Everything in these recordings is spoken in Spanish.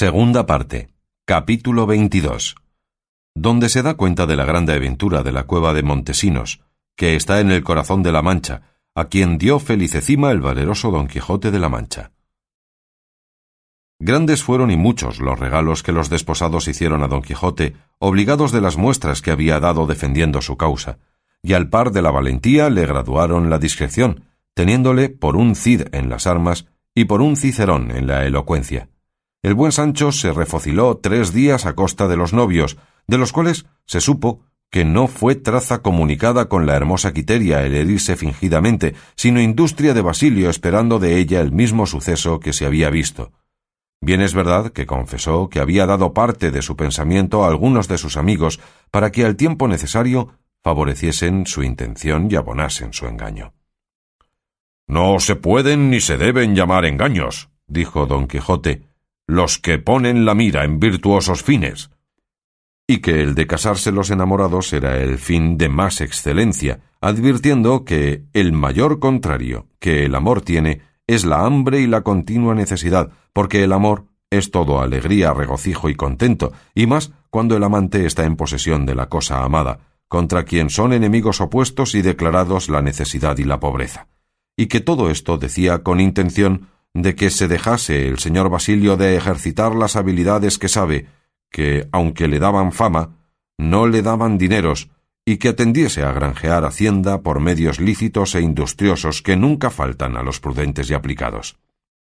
Segunda parte. Capítulo 22. Donde se da cuenta de la grande aventura de la cueva de Montesinos, que está en el corazón de la Mancha, a quien dio felicecima el valeroso Don Quijote de la Mancha. Grandes fueron y muchos los regalos que los desposados hicieron a Don Quijote, obligados de las muestras que había dado defendiendo su causa, y al par de la valentía le graduaron la discreción, teniéndole por un Cid en las armas y por un Cicerón en la elocuencia. El buen Sancho se refociló tres días a costa de los novios, de los cuales se supo que no fue traza comunicada con la hermosa Quiteria el herirse fingidamente, sino industria de Basilio esperando de ella el mismo suceso que se había visto. Bien es verdad que confesó que había dado parte de su pensamiento a algunos de sus amigos para que al tiempo necesario favoreciesen su intención y abonasen su engaño. No se pueden ni se deben llamar engaños, dijo don Quijote, los que ponen la mira en virtuosos fines. Y que el de casarse los enamorados era el fin de más excelencia, advirtiendo que el mayor contrario que el amor tiene es la hambre y la continua necesidad, porque el amor es todo alegría, regocijo y contento, y más cuando el amante está en posesión de la cosa amada, contra quien son enemigos opuestos y declarados la necesidad y la pobreza. Y que todo esto decía con intención de que se dejase el señor Basilio de ejercitar las habilidades que sabe, que, aunque le daban fama, no le daban dineros, y que atendiese a granjear hacienda por medios lícitos e industriosos que nunca faltan a los prudentes y aplicados.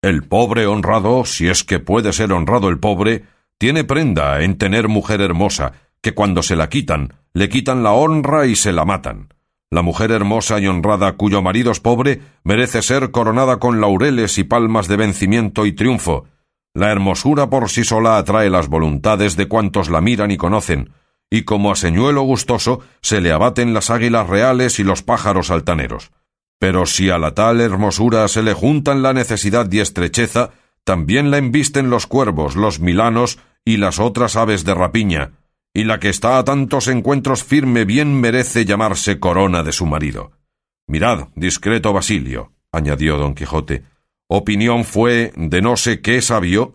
El pobre honrado, si es que puede ser honrado el pobre, tiene prenda en tener mujer hermosa, que cuando se la quitan, le quitan la honra y se la matan. La mujer hermosa y honrada cuyo marido es pobre merece ser coronada con laureles y palmas de vencimiento y triunfo. La hermosura por sí sola atrae las voluntades de cuantos la miran y conocen, y como a señuelo gustoso se le abaten las águilas reales y los pájaros altaneros. Pero si a la tal hermosura se le juntan la necesidad y estrecheza, también la embisten los cuervos, los milanos y las otras aves de rapiña, y la que está a tantos encuentros firme bien merece llamarse corona de su marido. Mirad, discreto Basilio, añadió don Quijote, opinión fue de no sé qué sabio,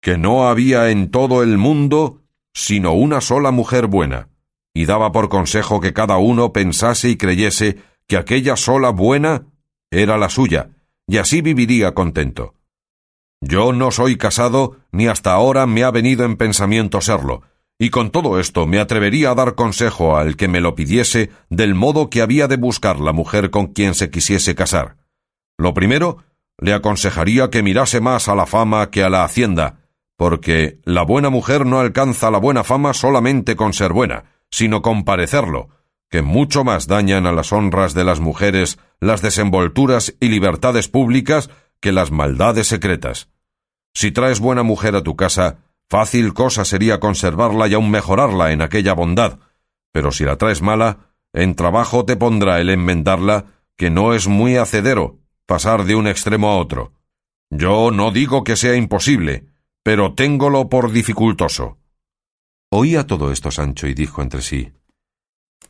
que no había en todo el mundo sino una sola mujer buena, y daba por consejo que cada uno pensase y creyese que aquella sola buena era la suya, y así viviría contento. Yo no soy casado, ni hasta ahora me ha venido en pensamiento serlo, y con todo esto me atrevería a dar consejo al que me lo pidiese del modo que había de buscar la mujer con quien se quisiese casar. Lo primero, le aconsejaría que mirase más a la fama que a la hacienda, porque la buena mujer no alcanza la buena fama solamente con ser buena, sino con parecerlo, que mucho más dañan a las honras de las mujeres las desenvolturas y libertades públicas que las maldades secretas. Si traes buena mujer a tu casa, Fácil cosa sería conservarla y aun mejorarla en aquella bondad, pero si la traes mala, en trabajo te pondrá el enmendarla, que no es muy hacedero pasar de un extremo a otro. Yo no digo que sea imposible, pero téngolo por dificultoso. Oía todo esto Sancho y dijo entre sí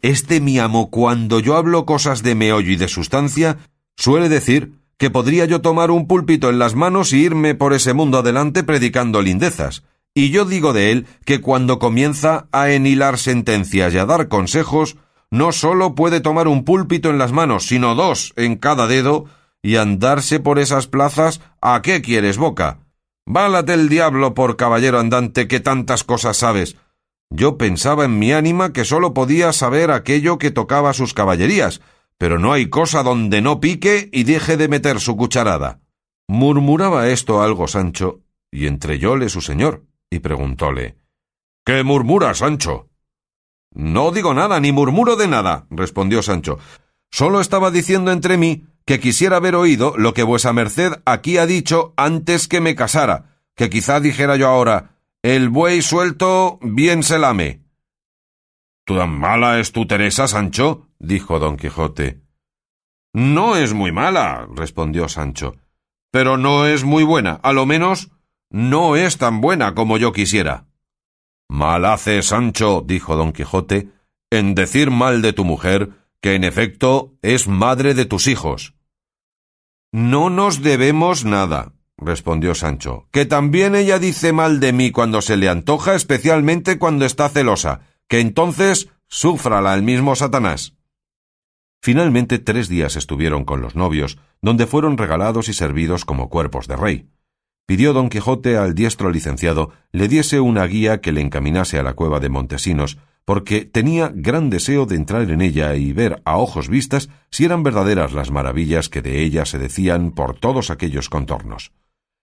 Este mi amo, cuando yo hablo cosas de meollo y de sustancia, suele decir que podría yo tomar un púlpito en las manos y irme por ese mundo adelante predicando lindezas, y yo digo de él que cuando comienza a enhilar sentencias y a dar consejos, no sólo puede tomar un púlpito en las manos, sino dos en cada dedo, y andarse por esas plazas ¿a qué quieres, boca? Válate el diablo por caballero andante que tantas cosas sabes. Yo pensaba en mi ánima que sólo podía saber aquello que tocaba sus caballerías, pero no hay cosa donde no pique y deje de meter su cucharada. Murmuraba esto algo Sancho, y entreyóle su señor, y preguntóle ¿Qué murmuras, Sancho? No digo nada, ni murmuro de nada, respondió Sancho. Solo estaba diciendo entre mí que quisiera haber oído lo que vuesa merced aquí ha dicho antes que me casara, que quizá dijera yo ahora el buey suelto bien se lame. ¿Tan mala es tu Teresa, Sancho? dijo don Quijote. No es muy mala, respondió Sancho, pero no es muy buena, a lo menos no es tan buena como yo quisiera. Mal hace, Sancho, dijo don Quijote, en decir mal de tu mujer, que en efecto es madre de tus hijos. No nos debemos nada, respondió Sancho, que también ella dice mal de mí cuando se le antoja, especialmente cuando está celosa, que entonces súfrala el mismo Satanás. Finalmente tres días estuvieron con los novios, donde fueron regalados y servidos como cuerpos de rey. Pidió don Quijote al diestro licenciado le diese una guía que le encaminase a la cueva de Montesinos, porque tenía gran deseo de entrar en ella y ver a ojos vistas si eran verdaderas las maravillas que de ella se decían por todos aquellos contornos.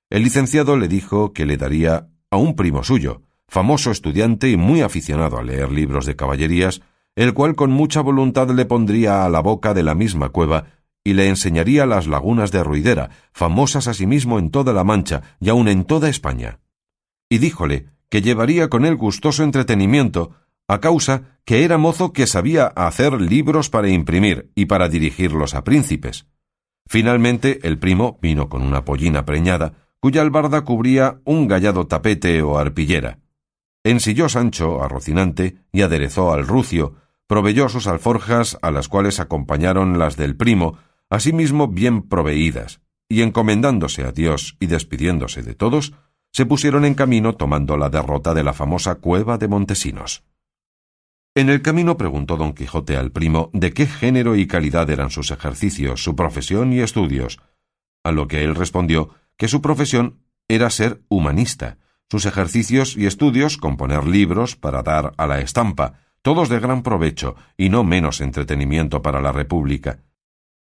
El licenciado le dijo que le daría a un primo suyo, famoso estudiante y muy aficionado a leer libros de caballerías, el cual con mucha voluntad le pondría a la boca de la misma cueva y le enseñaría las lagunas de Ruidera, famosas asimismo en toda la Mancha y aun en toda España. Y díjole que llevaría con él gustoso entretenimiento, a causa que era mozo que sabía hacer libros para imprimir y para dirigirlos a príncipes. Finalmente el primo vino con una pollina preñada, cuya albarda cubría un gallado tapete o arpillera. Ensilló Sancho a Rocinante y aderezó al rucio, proveyó sus alforjas, a las cuales acompañaron las del primo, asimismo bien proveídas, y encomendándose a Dios y despidiéndose de todos, se pusieron en camino tomando la derrota de la famosa cueva de Montesinos. En el camino preguntó don Quijote al primo de qué género y calidad eran sus ejercicios, su profesión y estudios, a lo que él respondió que su profesión era ser humanista, sus ejercicios y estudios componer libros para dar a la estampa, todos de gran provecho y no menos entretenimiento para la República,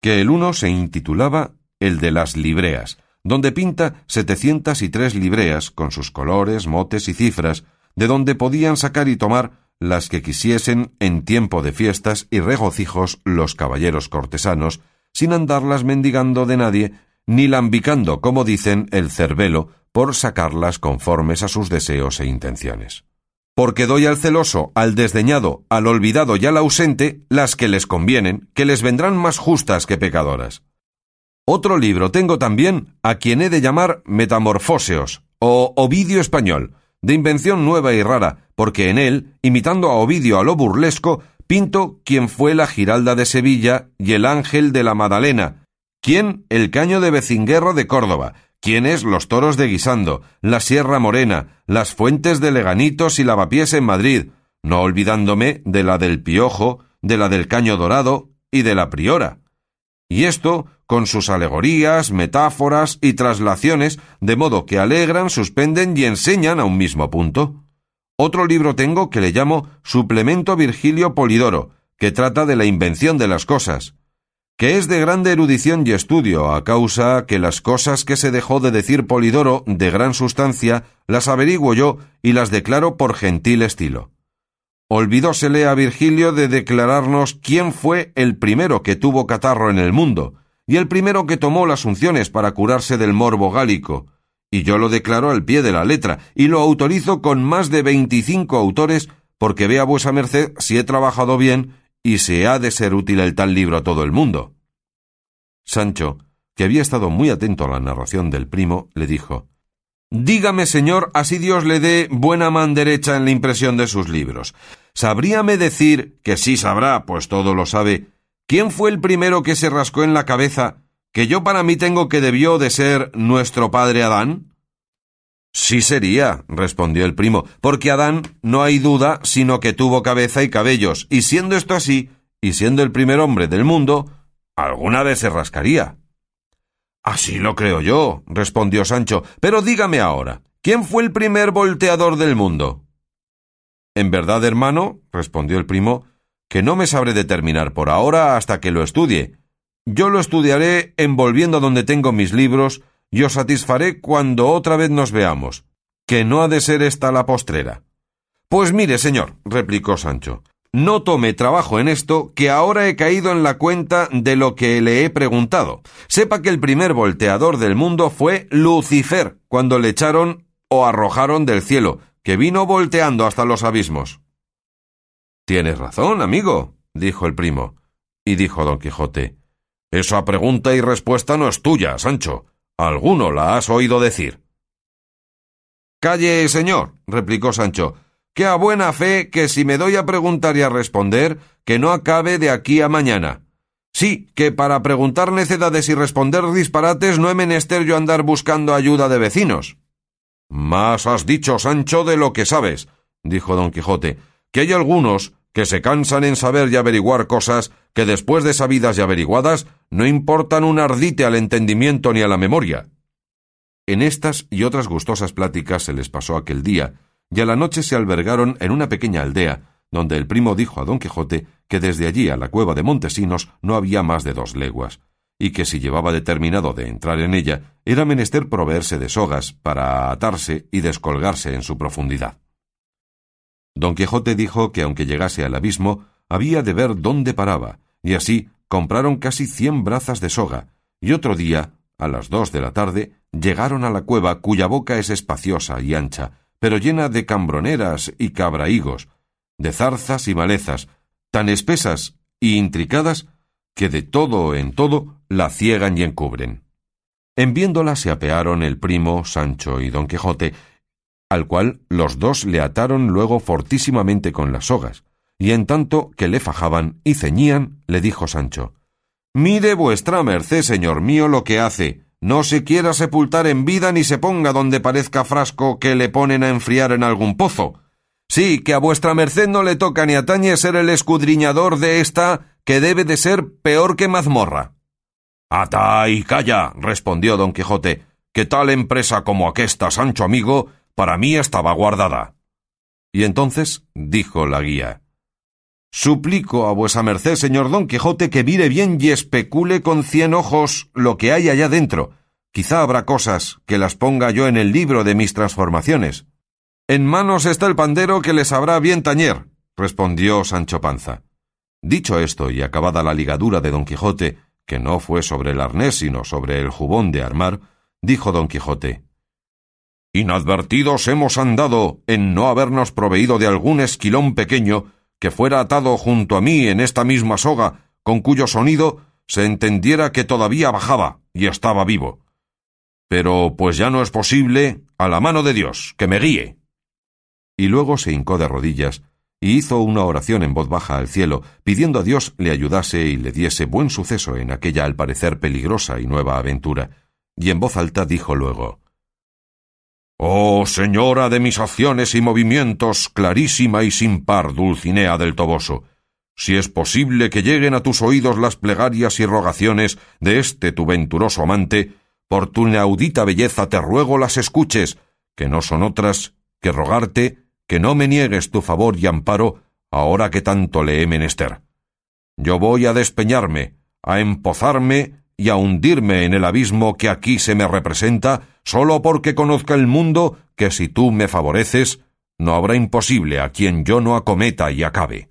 que el uno se intitulaba el de las libreas, donde pinta setecientas y tres libreas con sus colores, motes y cifras, de donde podían sacar y tomar las que quisiesen en tiempo de fiestas y regocijos los caballeros cortesanos, sin andarlas mendigando de nadie, ni lambicando, como dicen, el cervelo, por sacarlas conformes a sus deseos e intenciones porque doy al celoso, al desdeñado, al olvidado y al ausente las que les convienen, que les vendrán más justas que pecadoras. Otro libro tengo también, a quien he de llamar Metamorfóseos, o Ovidio español, de invención nueva y rara, porque en él, imitando a Ovidio a lo burlesco, pinto quien fue la Giralda de Sevilla y el Ángel de la Madalena, quien el Caño de Becinguerro de Córdoba, es los toros de Guisando, la Sierra Morena, las fuentes de Leganitos y Lavapiés en Madrid, no olvidándome de la del Piojo, de la del Caño Dorado y de la Priora. Y esto con sus alegorías, metáforas y traslaciones, de modo que alegran, suspenden y enseñan a un mismo punto. Otro libro tengo que le llamo Suplemento Virgilio Polidoro, que trata de la invención de las cosas que es de grande erudición y estudio, a causa que las cosas que se dejó de decir Polidoro de gran sustancia, las averiguo yo y las declaro por gentil estilo. Olvidósele a Virgilio de declararnos quién fue el primero que tuvo catarro en el mundo, y el primero que tomó las unciones para curarse del morbo gálico, y yo lo declaro al pie de la letra, y lo autorizo con más de veinticinco autores, porque vea vuesa merced si he trabajado bien y se ha de ser útil el tal libro a todo el mundo. Sancho, que había estado muy atento a la narración del primo, le dijo Dígame, señor, así Dios le dé buena man derecha en la impresión de sus libros. ¿Sabríame decir, que sí sabrá, pues todo lo sabe, quién fue el primero que se rascó en la cabeza, que yo para mí tengo que debió de ser nuestro padre Adán? Sí sería, respondió el primo, porque Adán no hay duda sino que tuvo cabeza y cabellos, y siendo esto así, y siendo el primer hombre del mundo, alguna vez se rascaría. Así lo creo yo, respondió Sancho, pero dígame ahora, ¿quién fue el primer volteador del mundo? En verdad, hermano, respondió el primo, que no me sabré determinar por ahora hasta que lo estudie. Yo lo estudiaré envolviendo donde tengo mis libros y os satisfaré cuando otra vez nos veamos, que no ha de ser esta la postrera. Pues mire, señor, replicó Sancho, no tome trabajo en esto, que ahora he caído en la cuenta de lo que le he preguntado. Sepa que el primer volteador del mundo fue Lucifer, cuando le echaron o arrojaron del cielo, que vino volteando hasta los abismos. Tienes razón, amigo, dijo el primo. Y dijo don Quijote, Esa pregunta y respuesta no es tuya, Sancho. Alguno la has oído decir. Calle, señor, replicó Sancho, que a buena fe que si me doy a preguntar y a responder, que no acabe de aquí a mañana. Sí, que para preguntar necedades y responder disparates no he menester yo andar buscando ayuda de vecinos. Más has dicho, Sancho, de lo que sabes, dijo don Quijote, que hay algunos que se cansan en saber y averiguar cosas que después de sabidas y averiguadas no importan un ardite al entendimiento ni a la memoria. En estas y otras gustosas pláticas se les pasó aquel día, y a la noche se albergaron en una pequeña aldea, donde el primo dijo a don Quijote que desde allí a la cueva de Montesinos no había más de dos leguas, y que si llevaba determinado de entrar en ella, era menester proveerse de sogas para atarse y descolgarse en su profundidad. Don Quijote dijo que aunque llegase al abismo, había de ver dónde paraba, y así compraron casi cien brazas de soga, y otro día, a las dos de la tarde, llegaron a la cueva cuya boca es espaciosa y ancha, pero llena de cambroneras y cabrahigos, de zarzas y malezas, tan espesas y intricadas que de todo en todo la ciegan y encubren. En viéndola se apearon el primo, Sancho y don Quijote, al cual los dos le ataron luego fortísimamente con las sogas, y en tanto que le fajaban y ceñían, le dijo Sancho Mire vuestra merced, señor mío, lo que hace. No se quiera sepultar en vida ni se ponga donde parezca frasco que le ponen a enfriar en algún pozo. Sí, que a vuestra merced no le toca ni atañe ser el escudriñador de esta que debe de ser peor que mazmorra. Ata y calla, respondió don Quijote, que tal empresa como aquesta, Sancho amigo, para mí estaba guardada. Y entonces dijo la guía Suplico a vuesa merced, señor don Quijote, que mire bien y especule con cien ojos lo que hay allá dentro. Quizá habrá cosas que las ponga yo en el libro de mis transformaciones. En manos está el pandero que le sabrá bien tañer, respondió Sancho Panza. Dicho esto y acabada la ligadura de don Quijote, que no fue sobre el arnés sino sobre el jubón de armar, dijo don Quijote Inadvertidos hemos andado en no habernos proveído de algún esquilón pequeño que fuera atado junto a mí en esta misma soga, con cuyo sonido se entendiera que todavía bajaba y estaba vivo. Pero pues ya no es posible, a la mano de Dios, que me guíe. Y luego se hincó de rodillas y hizo una oración en voz baja al cielo, pidiendo a Dios le ayudase y le diese buen suceso en aquella al parecer peligrosa y nueva aventura, y en voz alta dijo luego Oh señora de mis acciones y movimientos, clarísima y sin par Dulcinea del Toboso, si es posible que lleguen a tus oídos las plegarias y rogaciones de este tu venturoso amante, por tu inaudita belleza te ruego las escuches, que no son otras que rogarte que no me niegues tu favor y amparo ahora que tanto le he menester. Yo voy a despeñarme, a empozarme y a hundirme en el abismo que aquí se me representa, sólo porque conozca el mundo que si tú me favoreces, no habrá imposible a quien yo no acometa y acabe.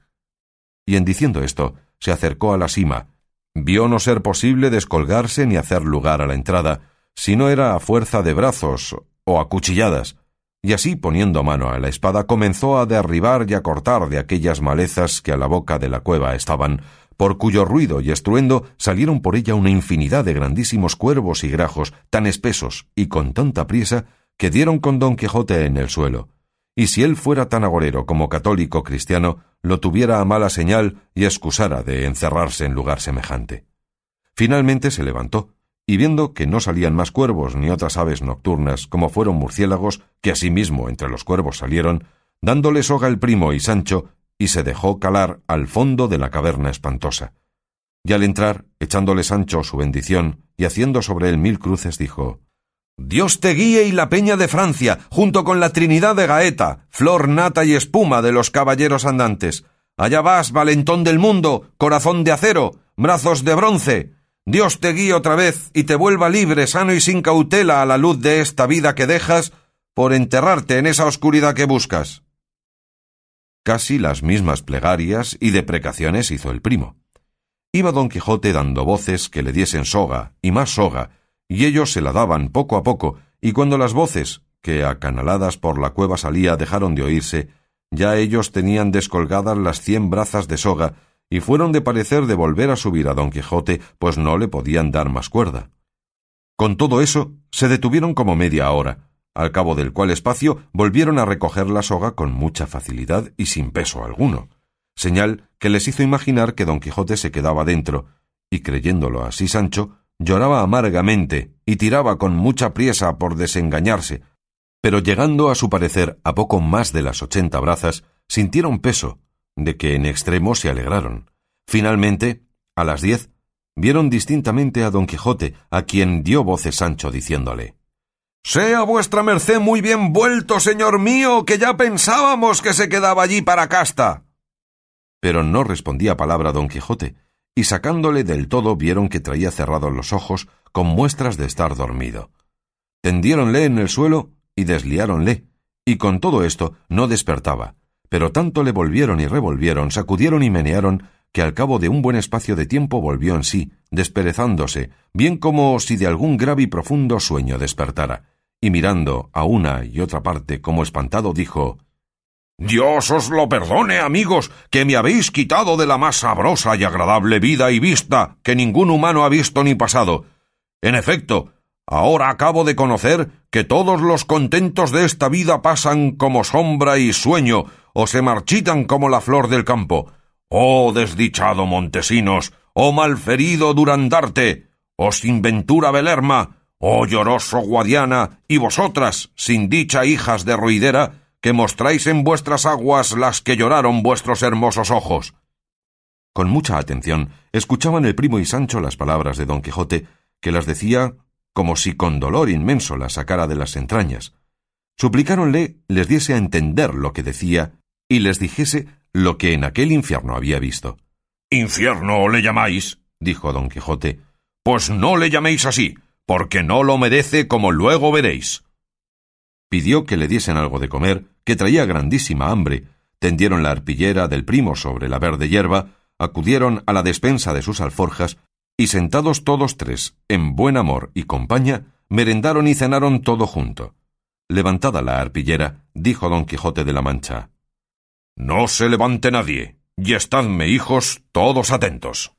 Y en diciendo esto, se acercó a la cima, vio no ser posible descolgarse ni hacer lugar a la entrada, si no era a fuerza de brazos o a cuchilladas, y así poniendo mano a la espada comenzó a derribar y a cortar de aquellas malezas que a la boca de la cueva estaban, por cuyo ruido y estruendo salieron por ella una infinidad de grandísimos cuervos y grajos, tan espesos y con tanta priesa, que dieron con don Quijote en el suelo. Y si él fuera tan agorero como católico cristiano, lo tuviera a mala señal y excusara de encerrarse en lugar semejante. Finalmente se levantó, y viendo que no salían más cuervos ni otras aves nocturnas, como fueron murciélagos, que asimismo entre los cuervos salieron, dándole soga el primo y Sancho, y se dejó calar al fondo de la caverna espantosa. Y al entrar, echándole Sancho su bendición y haciendo sobre él mil cruces, dijo Dios te guíe y la peña de Francia, junto con la Trinidad de Gaeta, flor nata y espuma de los caballeros andantes. Allá vas, valentón del mundo, corazón de acero, brazos de bronce. Dios te guíe otra vez y te vuelva libre, sano y sin cautela a la luz de esta vida que dejas por enterrarte en esa oscuridad que buscas. Casi las mismas plegarias y deprecaciones hizo el primo. Iba don Quijote dando voces que le diesen soga y más soga, y ellos se la daban poco a poco, y cuando las voces, que acanaladas por la cueva salía, dejaron de oírse, ya ellos tenían descolgadas las cien brazas de soga, y fueron de parecer de volver a subir a don Quijote, pues no le podían dar más cuerda. Con todo eso, se detuvieron como media hora, al cabo del cual espacio volvieron a recoger la soga con mucha facilidad y sin peso alguno, señal que les hizo imaginar que don Quijote se quedaba dentro, Y creyéndolo así Sancho, lloraba amargamente y tiraba con mucha priesa por desengañarse, pero llegando a su parecer a poco más de las ochenta brazas, sintieron peso, de que en extremo se alegraron. Finalmente, a las diez, vieron distintamente a don Quijote, a quien dio voces Sancho diciéndole Sea vuestra merced muy bien vuelto, señor mío, que ya pensábamos que se quedaba allí para casta. Pero no respondía palabra don Quijote, y sacándole del todo vieron que traía cerrados los ojos con muestras de estar dormido. Tendiéronle en el suelo y desliáronle, y con todo esto no despertaba, pero tanto le volvieron y revolvieron, sacudieron y menearon, que al cabo de un buen espacio de tiempo volvió en sí, desperezándose, bien como si de algún grave y profundo sueño despertara, y mirando a una y otra parte como espantado, dijo Dios os lo perdone, amigos, que me habéis quitado de la más sabrosa y agradable vida y vista que ningún humano ha visto ni pasado. En efecto, ahora acabo de conocer que todos los contentos de esta vida pasan como sombra y sueño, o se marchitan como la flor del campo. Oh desdichado Montesinos, oh malferido Durandarte, oh sin ventura Belerma, oh lloroso Guadiana, y vosotras, sin dicha hijas de Ruidera, que mostráis en vuestras aguas las que lloraron vuestros hermosos ojos. Con mucha atención escuchaban el primo y Sancho las palabras de don Quijote, que las decía como si con dolor inmenso las sacara de las entrañas. Suplicáronle les diese a entender lo que decía y les dijese lo que en aquel infierno había visto. ¿Infierno le llamáis? dijo don Quijote. Pues no le llaméis así, porque no lo merece como luego veréis pidió que le diesen algo de comer, que traía grandísima hambre, tendieron la arpillera del primo sobre la verde hierba, acudieron a la despensa de sus alforjas, y sentados todos tres, en buen amor y compañía, merendaron y cenaron todo junto. Levantada la arpillera, dijo don Quijote de la Mancha No se levante nadie, y estadme, hijos, todos atentos.